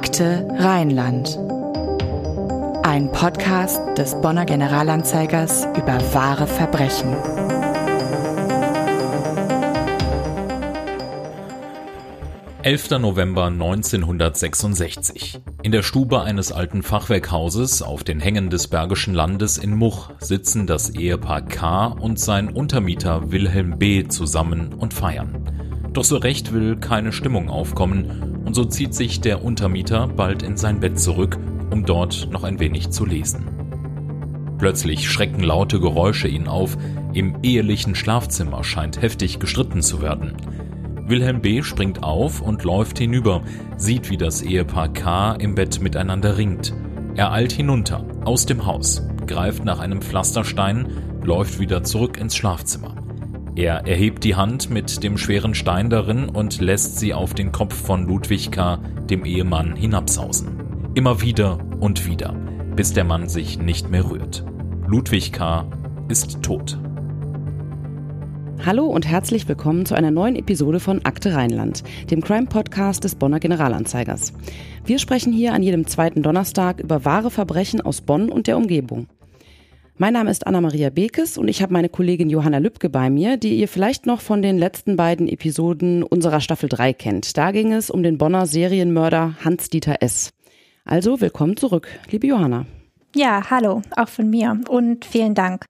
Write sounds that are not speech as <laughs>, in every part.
Akte Rheinland. Ein Podcast des Bonner Generalanzeigers über wahre Verbrechen. Elfter November 1966. In der Stube eines alten Fachwerkhauses auf den Hängen des Bergischen Landes in Much sitzen das Ehepaar K. und sein Untermieter Wilhelm B. zusammen und feiern. Doch so recht will keine Stimmung aufkommen und so zieht sich der Untermieter bald in sein Bett zurück, um dort noch ein wenig zu lesen. Plötzlich schrecken laute Geräusche ihn auf, im ehelichen Schlafzimmer scheint heftig gestritten zu werden. Wilhelm B. springt auf und läuft hinüber, sieht, wie das Ehepaar K. im Bett miteinander ringt. Er eilt hinunter, aus dem Haus, greift nach einem Pflasterstein, läuft wieder zurück ins Schlafzimmer. Er erhebt die Hand mit dem schweren Stein darin und lässt sie auf den Kopf von Ludwig K., dem Ehemann, hinabsausen. Immer wieder und wieder, bis der Mann sich nicht mehr rührt. Ludwig K. ist tot. Hallo und herzlich willkommen zu einer neuen Episode von Akte Rheinland, dem Crime-Podcast des Bonner Generalanzeigers. Wir sprechen hier an jedem zweiten Donnerstag über wahre Verbrechen aus Bonn und der Umgebung. Mein Name ist Anna-Maria Bekes und ich habe meine Kollegin Johanna Lübke bei mir, die ihr vielleicht noch von den letzten beiden Episoden unserer Staffel 3 kennt. Da ging es um den Bonner Serienmörder Hans-Dieter S. Also willkommen zurück, liebe Johanna. Ja, hallo, auch von mir und vielen Dank.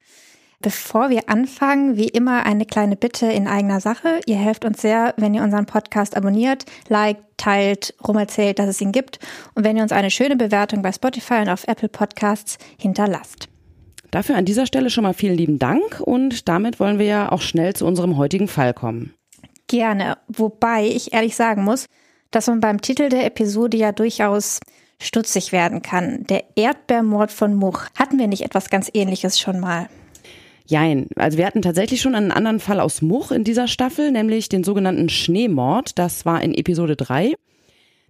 Bevor wir anfangen, wie immer eine kleine Bitte in eigener Sache. Ihr helft uns sehr, wenn ihr unseren Podcast abonniert, liked, teilt, rumerzählt, dass es ihn gibt und wenn ihr uns eine schöne Bewertung bei Spotify und auf Apple Podcasts hinterlasst. Dafür an dieser Stelle schon mal vielen lieben Dank und damit wollen wir ja auch schnell zu unserem heutigen Fall kommen. Gerne, wobei ich ehrlich sagen muss, dass man beim Titel der Episode ja durchaus stutzig werden kann. Der Erdbeermord von Much. Hatten wir nicht etwas ganz ähnliches schon mal? Jein. Also wir hatten tatsächlich schon einen anderen Fall aus Much in dieser Staffel, nämlich den sogenannten Schneemord. Das war in Episode 3.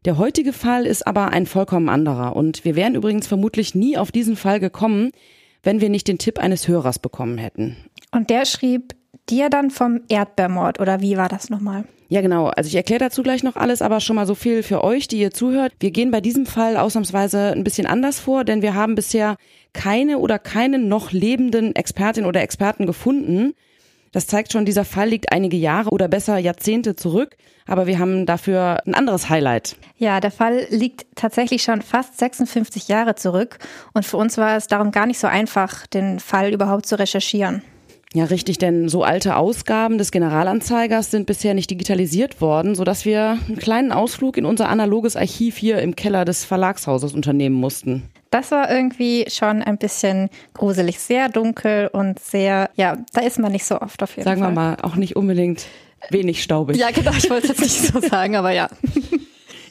Der heutige Fall ist aber ein vollkommen anderer. Und wir wären übrigens vermutlich nie auf diesen Fall gekommen, wenn wir nicht den Tipp eines Hörers bekommen hätten. Und der schrieb dir dann vom Erdbeermord oder wie war das nochmal? Ja, genau. Also ich erkläre dazu gleich noch alles, aber schon mal so viel für euch, die ihr zuhört. Wir gehen bei diesem Fall ausnahmsweise ein bisschen anders vor, denn wir haben bisher keine oder keinen noch lebenden Expertin oder Experten gefunden. Das zeigt schon, dieser Fall liegt einige Jahre oder besser Jahrzehnte zurück, aber wir haben dafür ein anderes Highlight. Ja, der Fall liegt tatsächlich schon fast 56 Jahre zurück und für uns war es darum gar nicht so einfach, den Fall überhaupt zu recherchieren. Ja, richtig, denn so alte Ausgaben des Generalanzeigers sind bisher nicht digitalisiert worden, sodass wir einen kleinen Ausflug in unser analoges Archiv hier im Keller des Verlagshauses unternehmen mussten. Das war irgendwie schon ein bisschen gruselig, sehr dunkel und sehr, ja, da ist man nicht so oft auf jeden Sagen Fall. wir mal, auch nicht unbedingt wenig staubig. Ja, genau, ich wollte es jetzt nicht so <laughs> sagen, aber ja.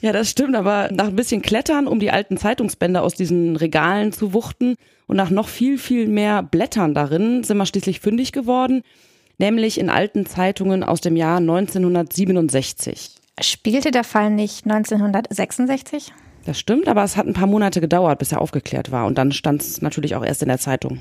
Ja, das stimmt, aber nach ein bisschen Klettern, um die alten Zeitungsbänder aus diesen Regalen zu wuchten und nach noch viel, viel mehr Blättern darin sind wir schließlich fündig geworden, nämlich in alten Zeitungen aus dem Jahr 1967. Spielte der Fall nicht 1966? Das stimmt, aber es hat ein paar Monate gedauert, bis er aufgeklärt war und dann stand es natürlich auch erst in der Zeitung.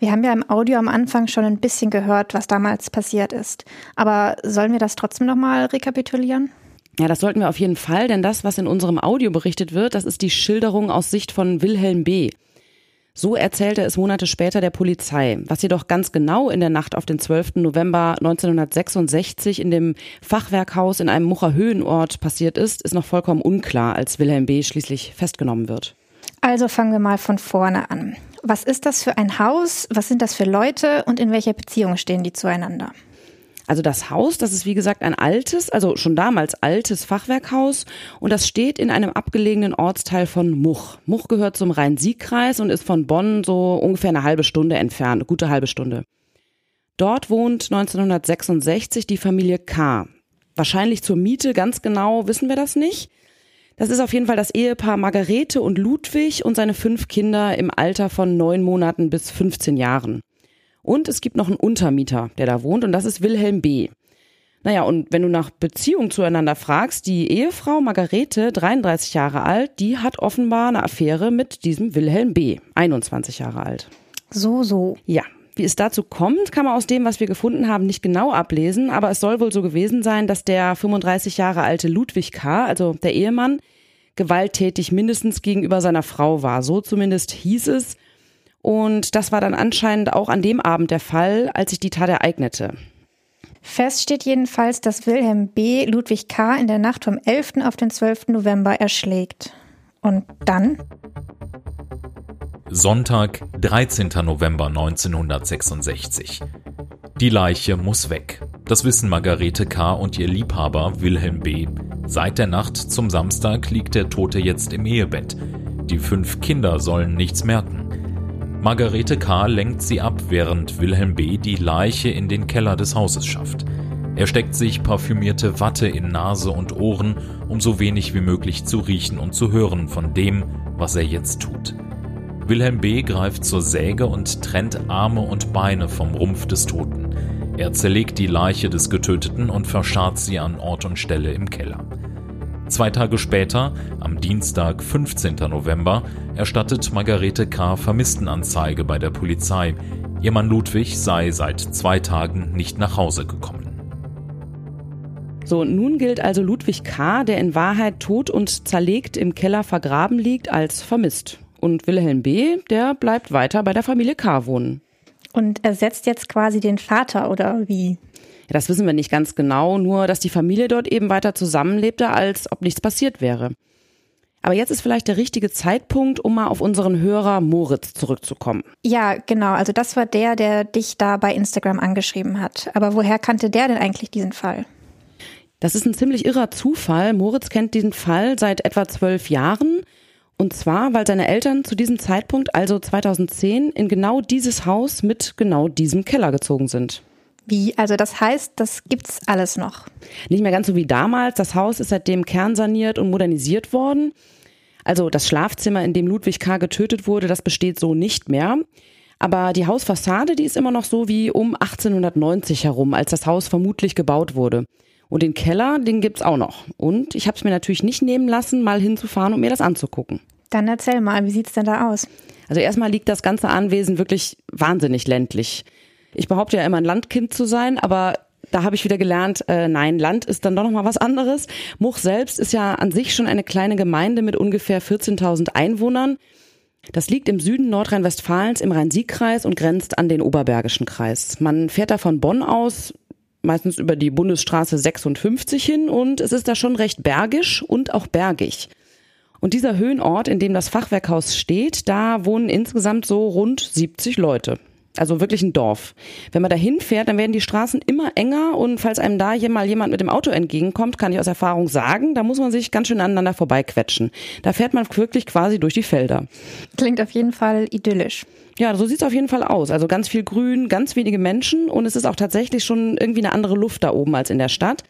Wir haben ja im Audio am Anfang schon ein bisschen gehört, was damals passiert ist. Aber sollen wir das trotzdem nochmal rekapitulieren? Ja, das sollten wir auf jeden Fall, denn das, was in unserem Audio berichtet wird, das ist die Schilderung aus Sicht von Wilhelm B. So erzählte es Monate später der Polizei. Was jedoch ganz genau in der Nacht auf den 12. November 1966 in dem Fachwerkhaus in einem Mucher Höhenort passiert ist, ist noch vollkommen unklar, als Wilhelm B. schließlich festgenommen wird. Also fangen wir mal von vorne an. Was ist das für ein Haus? Was sind das für Leute und in welcher Beziehung stehen die zueinander? Also das Haus, das ist wie gesagt ein altes, also schon damals altes Fachwerkhaus und das steht in einem abgelegenen Ortsteil von Much. Much gehört zum Rhein-Sieg-Kreis und ist von Bonn so ungefähr eine halbe Stunde entfernt, gute halbe Stunde. Dort wohnt 1966 die Familie K. Wahrscheinlich zur Miete, ganz genau wissen wir das nicht. Das ist auf jeden Fall das Ehepaar Margarete und Ludwig und seine fünf Kinder im Alter von neun Monaten bis 15 Jahren. Und es gibt noch einen Untermieter, der da wohnt, und das ist Wilhelm B. Naja, und wenn du nach Beziehung zueinander fragst, die Ehefrau Margarete, 33 Jahre alt, die hat offenbar eine Affäre mit diesem Wilhelm B., 21 Jahre alt. So, so. Ja. Wie es dazu kommt, kann man aus dem, was wir gefunden haben, nicht genau ablesen, aber es soll wohl so gewesen sein, dass der 35 Jahre alte Ludwig K., also der Ehemann, gewalttätig mindestens gegenüber seiner Frau war. So zumindest hieß es. Und das war dann anscheinend auch an dem Abend der Fall, als sich die Tat ereignete. Fest steht jedenfalls, dass Wilhelm B. Ludwig K. in der Nacht vom 11. auf den 12. November erschlägt. Und dann? Sonntag, 13. November 1966. Die Leiche muss weg. Das wissen Margarete K. und ihr Liebhaber Wilhelm B. Seit der Nacht zum Samstag liegt der Tote jetzt im Ehebett. Die fünf Kinder sollen nichts merken. Margarete K. lenkt sie ab, während Wilhelm B. die Leiche in den Keller des Hauses schafft. Er steckt sich parfümierte Watte in Nase und Ohren, um so wenig wie möglich zu riechen und zu hören von dem, was er jetzt tut. Wilhelm B. greift zur Säge und trennt Arme und Beine vom Rumpf des Toten. Er zerlegt die Leiche des Getöteten und verscharrt sie an Ort und Stelle im Keller. Zwei Tage später, am Dienstag, 15. November, erstattet Margarete K. Vermisstenanzeige bei der Polizei. Ihr Mann Ludwig sei seit zwei Tagen nicht nach Hause gekommen. So, nun gilt also Ludwig K., der in Wahrheit tot und zerlegt im Keller vergraben liegt, als vermisst. Und Wilhelm B., der bleibt weiter bei der Familie K. wohnen. Und ersetzt jetzt quasi den Vater oder wie? Ja, das wissen wir nicht ganz genau, nur dass die Familie dort eben weiter zusammenlebte, als ob nichts passiert wäre. Aber jetzt ist vielleicht der richtige Zeitpunkt, um mal auf unseren Hörer Moritz zurückzukommen. Ja, genau. Also das war der, der dich da bei Instagram angeschrieben hat. Aber woher kannte der denn eigentlich diesen Fall? Das ist ein ziemlich irrer Zufall. Moritz kennt diesen Fall seit etwa zwölf Jahren. Und zwar, weil seine Eltern zu diesem Zeitpunkt, also 2010, in genau dieses Haus mit genau diesem Keller gezogen sind. Wie? Also das heißt, das gibt's alles noch? Nicht mehr ganz so wie damals. Das Haus ist seitdem kernsaniert und modernisiert worden. Also das Schlafzimmer, in dem Ludwig K. getötet wurde, das besteht so nicht mehr. Aber die Hausfassade, die ist immer noch so wie um 1890 herum, als das Haus vermutlich gebaut wurde. Und den Keller, den gibt's auch noch. Und ich habe es mir natürlich nicht nehmen lassen, mal hinzufahren und mir das anzugucken. Dann erzähl mal, wie sieht's denn da aus? Also erstmal liegt das ganze Anwesen wirklich wahnsinnig ländlich. Ich behaupte ja immer ein Landkind zu sein, aber da habe ich wieder gelernt, äh, nein, Land ist dann doch noch mal was anderes. Much selbst ist ja an sich schon eine kleine Gemeinde mit ungefähr 14.000 Einwohnern. Das liegt im Süden Nordrhein-Westfalens im Rhein-Sieg-Kreis und grenzt an den Oberbergischen Kreis. Man fährt da von Bonn aus meistens über die Bundesstraße 56 hin und es ist da schon recht bergisch und auch bergig. Und dieser Höhenort, in dem das Fachwerkhaus steht, da wohnen insgesamt so rund 70 Leute. Also wirklich ein Dorf. Wenn man da hinfährt, dann werden die Straßen immer enger und falls einem da mal jemand mit dem Auto entgegenkommt, kann ich aus Erfahrung sagen, da muss man sich ganz schön aneinander vorbeiquetschen. Da fährt man wirklich quasi durch die Felder. Klingt auf jeden Fall idyllisch. Ja, so sieht's auf jeden Fall aus. Also ganz viel Grün, ganz wenige Menschen und es ist auch tatsächlich schon irgendwie eine andere Luft da oben als in der Stadt.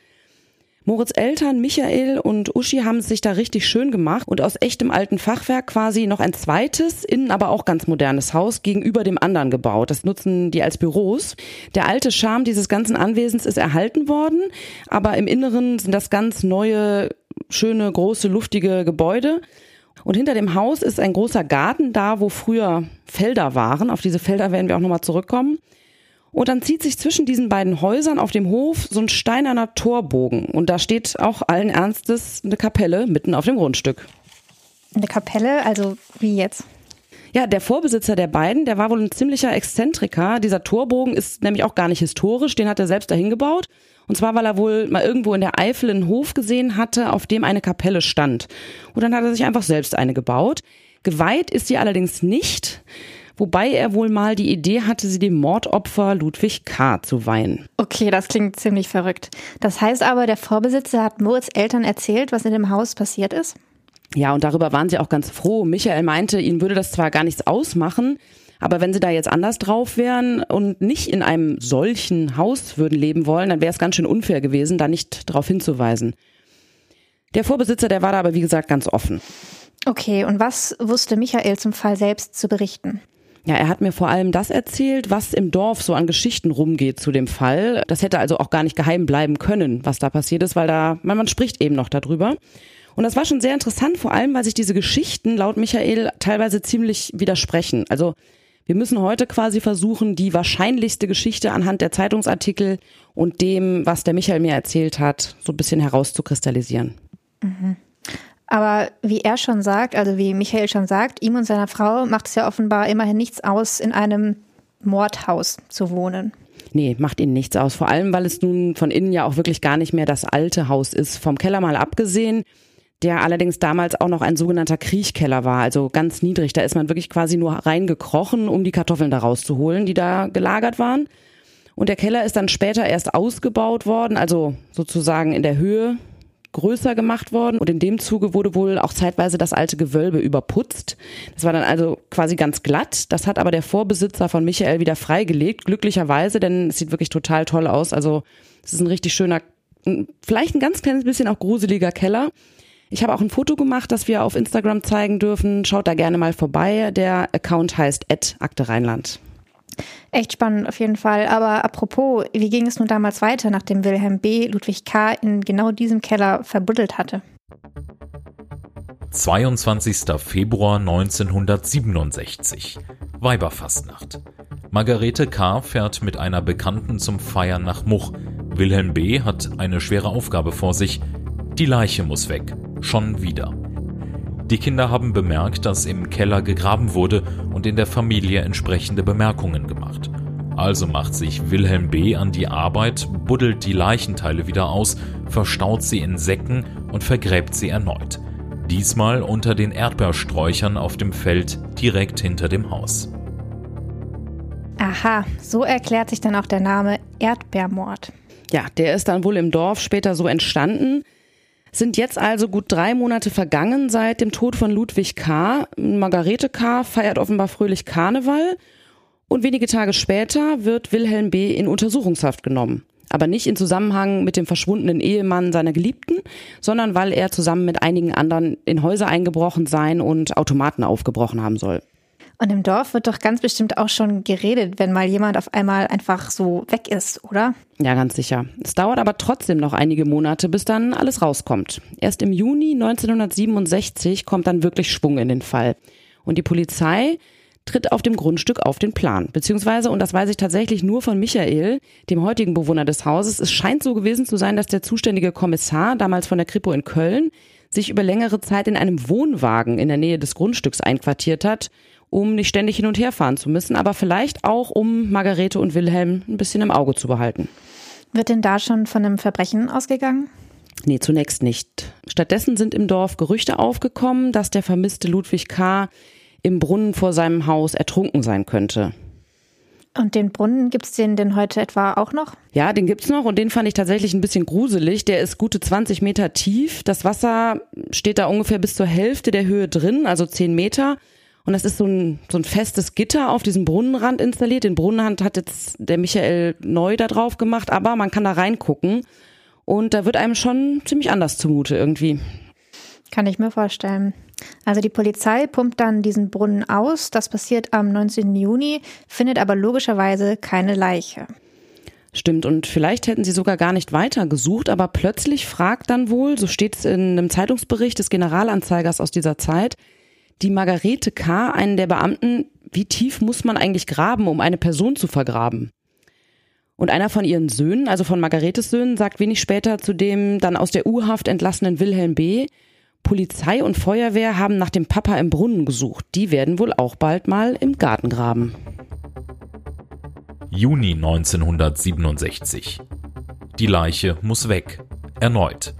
Moritz Eltern, Michael und Uschi haben es sich da richtig schön gemacht und aus echtem alten Fachwerk quasi noch ein zweites, innen aber auch ganz modernes Haus gegenüber dem anderen gebaut. Das nutzen die als Büros. Der alte Charme dieses ganzen Anwesens ist erhalten worden, aber im Inneren sind das ganz neue, schöne, große, luftige Gebäude. Und hinter dem Haus ist ein großer Garten da, wo früher Felder waren. Auf diese Felder werden wir auch nochmal zurückkommen. Und dann zieht sich zwischen diesen beiden Häusern auf dem Hof so ein steinerner Torbogen. Und da steht auch allen Ernstes eine Kapelle mitten auf dem Grundstück. Eine Kapelle? Also wie jetzt? Ja, der Vorbesitzer der beiden, der war wohl ein ziemlicher Exzentriker. Dieser Torbogen ist nämlich auch gar nicht historisch, den hat er selbst dahin gebaut. Und zwar, weil er wohl mal irgendwo in der Eifel einen Hof gesehen hatte, auf dem eine Kapelle stand. Und dann hat er sich einfach selbst eine gebaut. Geweiht ist sie allerdings nicht wobei er wohl mal die Idee hatte, sie dem Mordopfer Ludwig K. zu weihen. Okay, das klingt ziemlich verrückt. Das heißt aber, der Vorbesitzer hat Moritz Eltern erzählt, was in dem Haus passiert ist? Ja, und darüber waren sie auch ganz froh. Michael meinte, ihnen würde das zwar gar nichts ausmachen, aber wenn sie da jetzt anders drauf wären und nicht in einem solchen Haus würden leben wollen, dann wäre es ganz schön unfair gewesen, da nicht darauf hinzuweisen. Der Vorbesitzer, der war da aber wie gesagt ganz offen. Okay, und was wusste Michael zum Fall selbst zu berichten? Ja, er hat mir vor allem das erzählt, was im Dorf so an Geschichten rumgeht zu dem Fall. Das hätte also auch gar nicht geheim bleiben können, was da passiert ist, weil da, man, man spricht eben noch darüber. Und das war schon sehr interessant, vor allem, weil sich diese Geschichten laut Michael teilweise ziemlich widersprechen. Also wir müssen heute quasi versuchen, die wahrscheinlichste Geschichte anhand der Zeitungsartikel und dem, was der Michael mir erzählt hat, so ein bisschen herauszukristallisieren. Mhm. Aber wie er schon sagt, also wie Michael schon sagt, ihm und seiner Frau macht es ja offenbar immerhin nichts aus, in einem Mordhaus zu wohnen. Nee, macht ihnen nichts aus. Vor allem, weil es nun von innen ja auch wirklich gar nicht mehr das alte Haus ist. Vom Keller mal abgesehen, der allerdings damals auch noch ein sogenannter Kriechkeller war, also ganz niedrig. Da ist man wirklich quasi nur reingekrochen, um die Kartoffeln da rauszuholen, die da gelagert waren. Und der Keller ist dann später erst ausgebaut worden, also sozusagen in der Höhe größer gemacht worden und in dem Zuge wurde wohl auch zeitweise das alte Gewölbe überputzt. Das war dann also quasi ganz glatt. Das hat aber der Vorbesitzer von Michael wieder freigelegt, glücklicherweise, denn es sieht wirklich total toll aus. Also es ist ein richtig schöner, vielleicht ein ganz kleines bisschen auch gruseliger Keller. Ich habe auch ein Foto gemacht, das wir auf Instagram zeigen dürfen. Schaut da gerne mal vorbei. Der Account heißt Akte Rheinland. Echt spannend auf jeden Fall. Aber apropos, wie ging es nun damals weiter, nachdem Wilhelm B. Ludwig K. in genau diesem Keller verbuddelt hatte? 22. Februar 1967. Weiberfastnacht. Margarete K. fährt mit einer Bekannten zum Feiern nach Much. Wilhelm B. hat eine schwere Aufgabe vor sich. Die Leiche muss weg. Schon wieder. Die Kinder haben bemerkt, dass im Keller gegraben wurde und in der Familie entsprechende Bemerkungen gemacht. Also macht sich Wilhelm B. an die Arbeit, buddelt die Leichenteile wieder aus, verstaut sie in Säcken und vergräbt sie erneut. Diesmal unter den Erdbeersträuchern auf dem Feld direkt hinter dem Haus. Aha, so erklärt sich dann auch der Name Erdbeermord. Ja, der ist dann wohl im Dorf später so entstanden. Sind jetzt also gut drei Monate vergangen seit dem Tod von Ludwig K. Margarete K. feiert offenbar fröhlich Karneval und wenige Tage später wird Wilhelm B. in Untersuchungshaft genommen. Aber nicht in Zusammenhang mit dem verschwundenen Ehemann seiner Geliebten, sondern weil er zusammen mit einigen anderen in Häuser eingebrochen sein und Automaten aufgebrochen haben soll. Und im Dorf wird doch ganz bestimmt auch schon geredet, wenn mal jemand auf einmal einfach so weg ist, oder? Ja, ganz sicher. Es dauert aber trotzdem noch einige Monate, bis dann alles rauskommt. Erst im Juni 1967 kommt dann wirklich Schwung in den Fall. Und die Polizei tritt auf dem Grundstück auf den Plan. Beziehungsweise, und das weiß ich tatsächlich nur von Michael, dem heutigen Bewohner des Hauses, es scheint so gewesen zu sein, dass der zuständige Kommissar, damals von der Kripo in Köln, sich über längere Zeit in einem Wohnwagen in der Nähe des Grundstücks einquartiert hat um nicht ständig hin und her fahren zu müssen, aber vielleicht auch, um Margarete und Wilhelm ein bisschen im Auge zu behalten. Wird denn da schon von einem Verbrechen ausgegangen? Nee, zunächst nicht. Stattdessen sind im Dorf Gerüchte aufgekommen, dass der vermisste Ludwig K. im Brunnen vor seinem Haus ertrunken sein könnte. Und den Brunnen gibt's den denn heute etwa auch noch? Ja, den gibt's noch und den fand ich tatsächlich ein bisschen gruselig. Der ist gute 20 Meter tief. Das Wasser steht da ungefähr bis zur Hälfte der Höhe drin, also 10 Meter. Und das ist so ein, so ein festes Gitter auf diesem Brunnenrand installiert. Den Brunnenrand hat jetzt der Michael neu da drauf gemacht, aber man kann da reingucken. Und da wird einem schon ziemlich anders zumute irgendwie. Kann ich mir vorstellen. Also die Polizei pumpt dann diesen Brunnen aus. Das passiert am 19. Juni, findet aber logischerweise keine Leiche. Stimmt, und vielleicht hätten sie sogar gar nicht weiter gesucht, aber plötzlich fragt dann wohl, so steht es in einem Zeitungsbericht des Generalanzeigers aus dieser Zeit, die Margarete K., einen der Beamten, wie tief muss man eigentlich graben, um eine Person zu vergraben? Und einer von ihren Söhnen, also von Margaretes Söhnen, sagt wenig später zu dem dann aus der U-Haft entlassenen Wilhelm B., Polizei und Feuerwehr haben nach dem Papa im Brunnen gesucht. Die werden wohl auch bald mal im Garten graben. Juni 1967. Die Leiche muss weg. Erneut.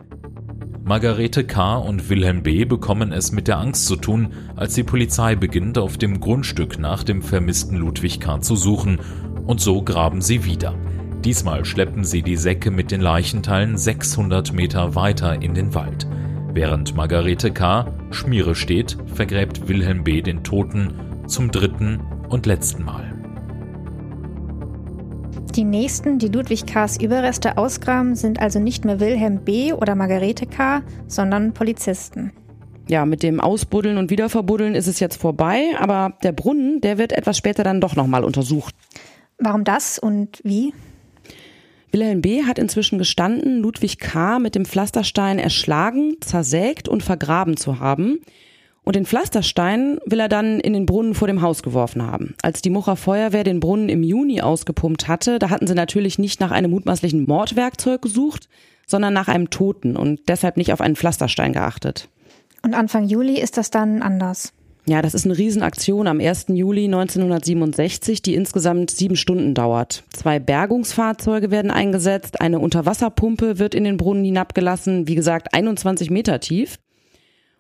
Margarete K. und Wilhelm B. bekommen es mit der Angst zu tun, als die Polizei beginnt, auf dem Grundstück nach dem vermissten Ludwig K. zu suchen, und so graben sie wieder. Diesmal schleppen sie die Säcke mit den Leichenteilen 600 Meter weiter in den Wald. Während Margarete K. Schmiere steht, vergräbt Wilhelm B. den Toten zum dritten und letzten Mal. Die nächsten, die Ludwig K.s Überreste ausgraben, sind also nicht mehr Wilhelm B. oder Margarete K., sondern Polizisten. Ja, mit dem Ausbuddeln und Wiederverbuddeln ist es jetzt vorbei, aber der Brunnen, der wird etwas später dann doch nochmal untersucht. Warum das und wie? Wilhelm B. hat inzwischen gestanden, Ludwig K. mit dem Pflasterstein erschlagen, zersägt und vergraben zu haben. Und den Pflasterstein will er dann in den Brunnen vor dem Haus geworfen haben. Als die Mucher Feuerwehr den Brunnen im Juni ausgepumpt hatte, da hatten sie natürlich nicht nach einem mutmaßlichen Mordwerkzeug gesucht, sondern nach einem Toten und deshalb nicht auf einen Pflasterstein geachtet. Und Anfang Juli ist das dann anders. Ja, das ist eine Riesenaktion am 1. Juli 1967, die insgesamt sieben Stunden dauert. Zwei Bergungsfahrzeuge werden eingesetzt, eine Unterwasserpumpe wird in den Brunnen hinabgelassen, wie gesagt 21 Meter tief.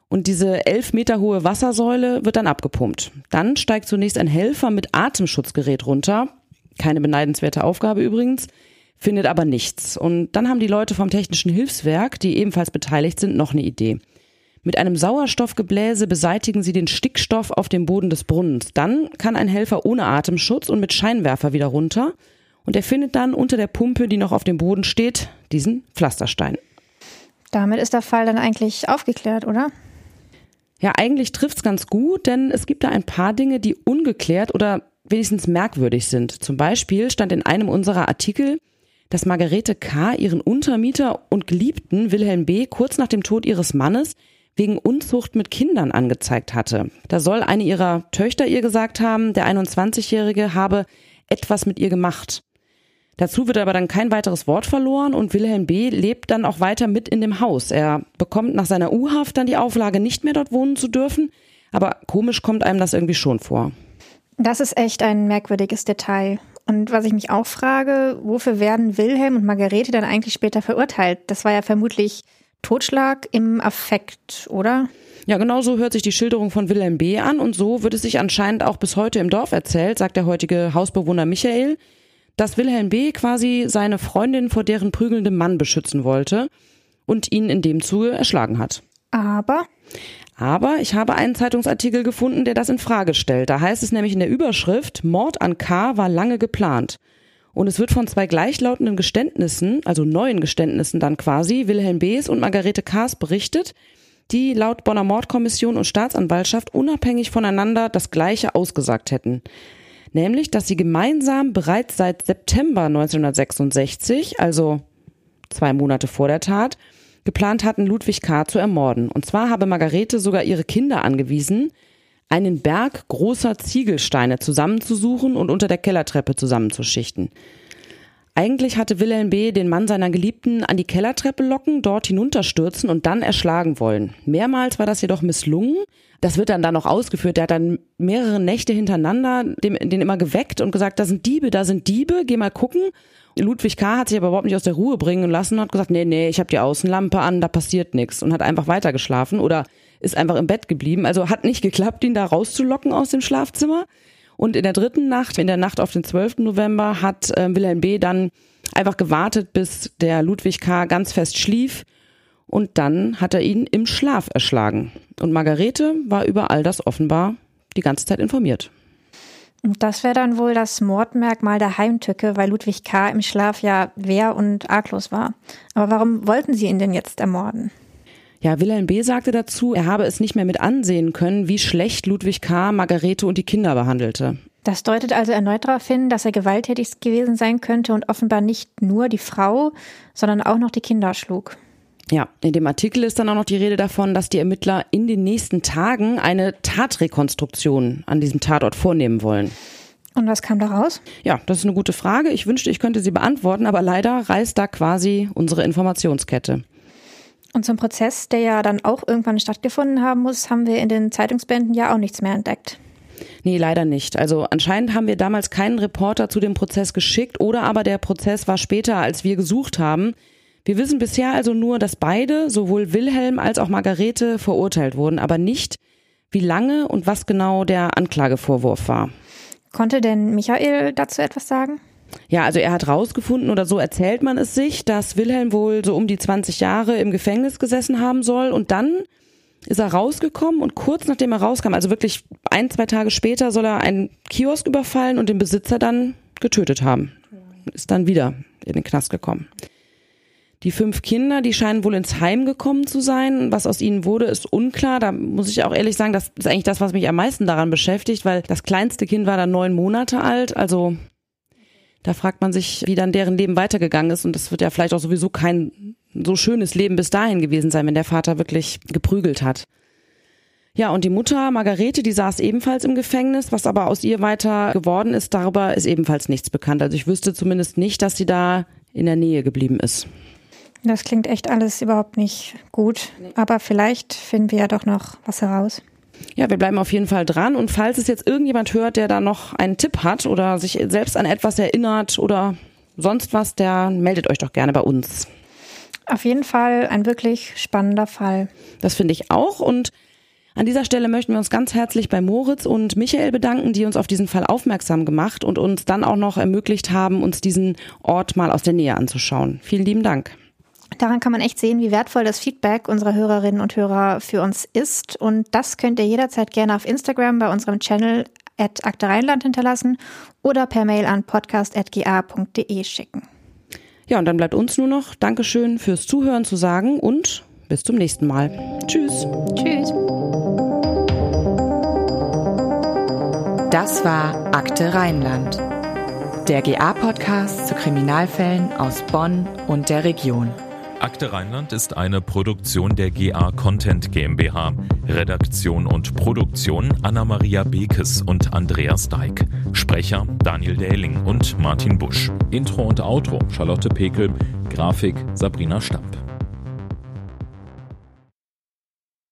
Und diese elf Meter hohe Wassersäule wird dann abgepumpt. Dann steigt zunächst ein Helfer mit Atemschutzgerät runter. Keine beneidenswerte Aufgabe übrigens, findet aber nichts. Und dann haben die Leute vom Technischen Hilfswerk, die ebenfalls beteiligt sind, noch eine Idee. Mit einem Sauerstoffgebläse beseitigen sie den Stickstoff auf dem Boden des Brunnens. Dann kann ein Helfer ohne Atemschutz und mit Scheinwerfer wieder runter. Und er findet dann unter der Pumpe, die noch auf dem Boden steht, diesen Pflasterstein. Damit ist der Fall dann eigentlich aufgeklärt, oder? Ja, eigentlich trifft's ganz gut, denn es gibt da ein paar Dinge, die ungeklärt oder wenigstens merkwürdig sind. Zum Beispiel stand in einem unserer Artikel, dass Margarete K. ihren Untermieter und Geliebten Wilhelm B. kurz nach dem Tod ihres Mannes wegen Unzucht mit Kindern angezeigt hatte. Da soll eine ihrer Töchter ihr gesagt haben, der 21-Jährige habe etwas mit ihr gemacht. Dazu wird aber dann kein weiteres Wort verloren und Wilhelm B. lebt dann auch weiter mit in dem Haus. Er bekommt nach seiner U-Haft dann die Auflage, nicht mehr dort wohnen zu dürfen. Aber komisch kommt einem das irgendwie schon vor. Das ist echt ein merkwürdiges Detail. Und was ich mich auch frage, wofür werden Wilhelm und Margarete dann eigentlich später verurteilt? Das war ja vermutlich Totschlag im Affekt, oder? Ja, genau so hört sich die Schilderung von Wilhelm B. an und so wird es sich anscheinend auch bis heute im Dorf erzählt, sagt der heutige Hausbewohner Michael, dass Wilhelm B. quasi seine Freundin vor deren prügelndem Mann beschützen wollte und ihn in dem Zuge erschlagen hat. Aber? Aber ich habe einen Zeitungsartikel gefunden, der das in Frage stellt. Da heißt es nämlich in der Überschrift, Mord an K. war lange geplant. Und es wird von zwei gleichlautenden Geständnissen, also neuen Geständnissen dann quasi, Wilhelm B.s und Margarete K.s berichtet, die laut Bonner Mordkommission und Staatsanwaltschaft unabhängig voneinander das Gleiche ausgesagt hätten. Nämlich, dass sie gemeinsam bereits seit September 1966, also zwei Monate vor der Tat, geplant hatten, Ludwig K. zu ermorden. Und zwar habe Margarete sogar ihre Kinder angewiesen, einen Berg großer Ziegelsteine zusammenzusuchen und unter der Kellertreppe zusammenzuschichten. Eigentlich hatte Wilhelm B. den Mann seiner Geliebten an die Kellertreppe locken, dort hinunterstürzen und dann erschlagen wollen. Mehrmals war das jedoch misslungen. Das wird dann da noch ausgeführt. Der hat dann mehrere Nächte hintereinander den, den immer geweckt und gesagt, da sind Diebe, da sind Diebe, geh mal gucken. Ludwig K. hat sich aber überhaupt nicht aus der Ruhe bringen lassen und hat gesagt, nee, nee, ich habe die Außenlampe an, da passiert nichts und hat einfach weitergeschlafen oder ist einfach im Bett geblieben. Also hat nicht geklappt, ihn da rauszulocken aus dem Schlafzimmer. Und in der dritten Nacht, in der Nacht auf den 12. November, hat äh, Wilhelm B. dann einfach gewartet, bis der Ludwig K. ganz fest schlief. Und dann hat er ihn im Schlaf erschlagen. Und Margarete war über all das offenbar die ganze Zeit informiert. Und das wäre dann wohl das Mordmerkmal der Heimtücke, weil Ludwig K. im Schlaf ja wehr und arglos war. Aber warum wollten sie ihn denn jetzt ermorden? Ja, Wilhelm B. sagte dazu, er habe es nicht mehr mit ansehen können, wie schlecht Ludwig K. Margarete und die Kinder behandelte. Das deutet also erneut darauf hin, dass er gewalttätig gewesen sein könnte und offenbar nicht nur die Frau, sondern auch noch die Kinder schlug. Ja, in dem Artikel ist dann auch noch die Rede davon, dass die Ermittler in den nächsten Tagen eine Tatrekonstruktion an diesem Tatort vornehmen wollen. Und was kam da raus? Ja, das ist eine gute Frage. Ich wünschte, ich könnte sie beantworten, aber leider reißt da quasi unsere Informationskette. Und zum Prozess, der ja dann auch irgendwann stattgefunden haben muss, haben wir in den Zeitungsbänden ja auch nichts mehr entdeckt. Nee, leider nicht. Also anscheinend haben wir damals keinen Reporter zu dem Prozess geschickt oder aber der Prozess war später, als wir gesucht haben. Wir wissen bisher also nur, dass beide, sowohl Wilhelm als auch Margarete, verurteilt wurden, aber nicht, wie lange und was genau der Anklagevorwurf war. Konnte denn Michael dazu etwas sagen? Ja, also er hat rausgefunden oder so erzählt man es sich, dass Wilhelm wohl so um die 20 Jahre im Gefängnis gesessen haben soll und dann ist er rausgekommen und kurz nachdem er rauskam, also wirklich ein, zwei Tage später, soll er einen Kiosk überfallen und den Besitzer dann getötet haben. Ist dann wieder in den Knast gekommen. Die fünf Kinder, die scheinen wohl ins Heim gekommen zu sein. Was aus ihnen wurde, ist unklar. Da muss ich auch ehrlich sagen, das ist eigentlich das, was mich am meisten daran beschäftigt, weil das kleinste Kind war dann neun Monate alt. Also da fragt man sich, wie dann deren Leben weitergegangen ist. Und das wird ja vielleicht auch sowieso kein so schönes Leben bis dahin gewesen sein, wenn der Vater wirklich geprügelt hat. Ja, und die Mutter Margarete, die saß ebenfalls im Gefängnis. Was aber aus ihr weiter geworden ist, darüber ist ebenfalls nichts bekannt. Also ich wüsste zumindest nicht, dass sie da in der Nähe geblieben ist. Das klingt echt alles überhaupt nicht gut. Aber vielleicht finden wir ja doch noch was heraus. Ja, wir bleiben auf jeden Fall dran. Und falls es jetzt irgendjemand hört, der da noch einen Tipp hat oder sich selbst an etwas erinnert oder sonst was, der meldet euch doch gerne bei uns. Auf jeden Fall ein wirklich spannender Fall. Das finde ich auch. Und an dieser Stelle möchten wir uns ganz herzlich bei Moritz und Michael bedanken, die uns auf diesen Fall aufmerksam gemacht und uns dann auch noch ermöglicht haben, uns diesen Ort mal aus der Nähe anzuschauen. Vielen lieben Dank. Daran kann man echt sehen, wie wertvoll das Feedback unserer Hörerinnen und Hörer für uns ist. Und das könnt ihr jederzeit gerne auf Instagram bei unserem Channel at Akte Rheinland hinterlassen oder per Mail an podcast.ga.de schicken. Ja, und dann bleibt uns nur noch Dankeschön fürs Zuhören zu sagen und bis zum nächsten Mal. Tschüss. Tschüss. Das war Akte Rheinland, der GA-Podcast zu Kriminalfällen aus Bonn und der Region. Akte Rheinland ist eine Produktion der GA Content GmbH. Redaktion und Produktion Anna-Maria Bekes und Andreas Deik. Sprecher Daniel Dähling und Martin Busch. Intro und Outro Charlotte Pekel. Grafik Sabrina Stamp.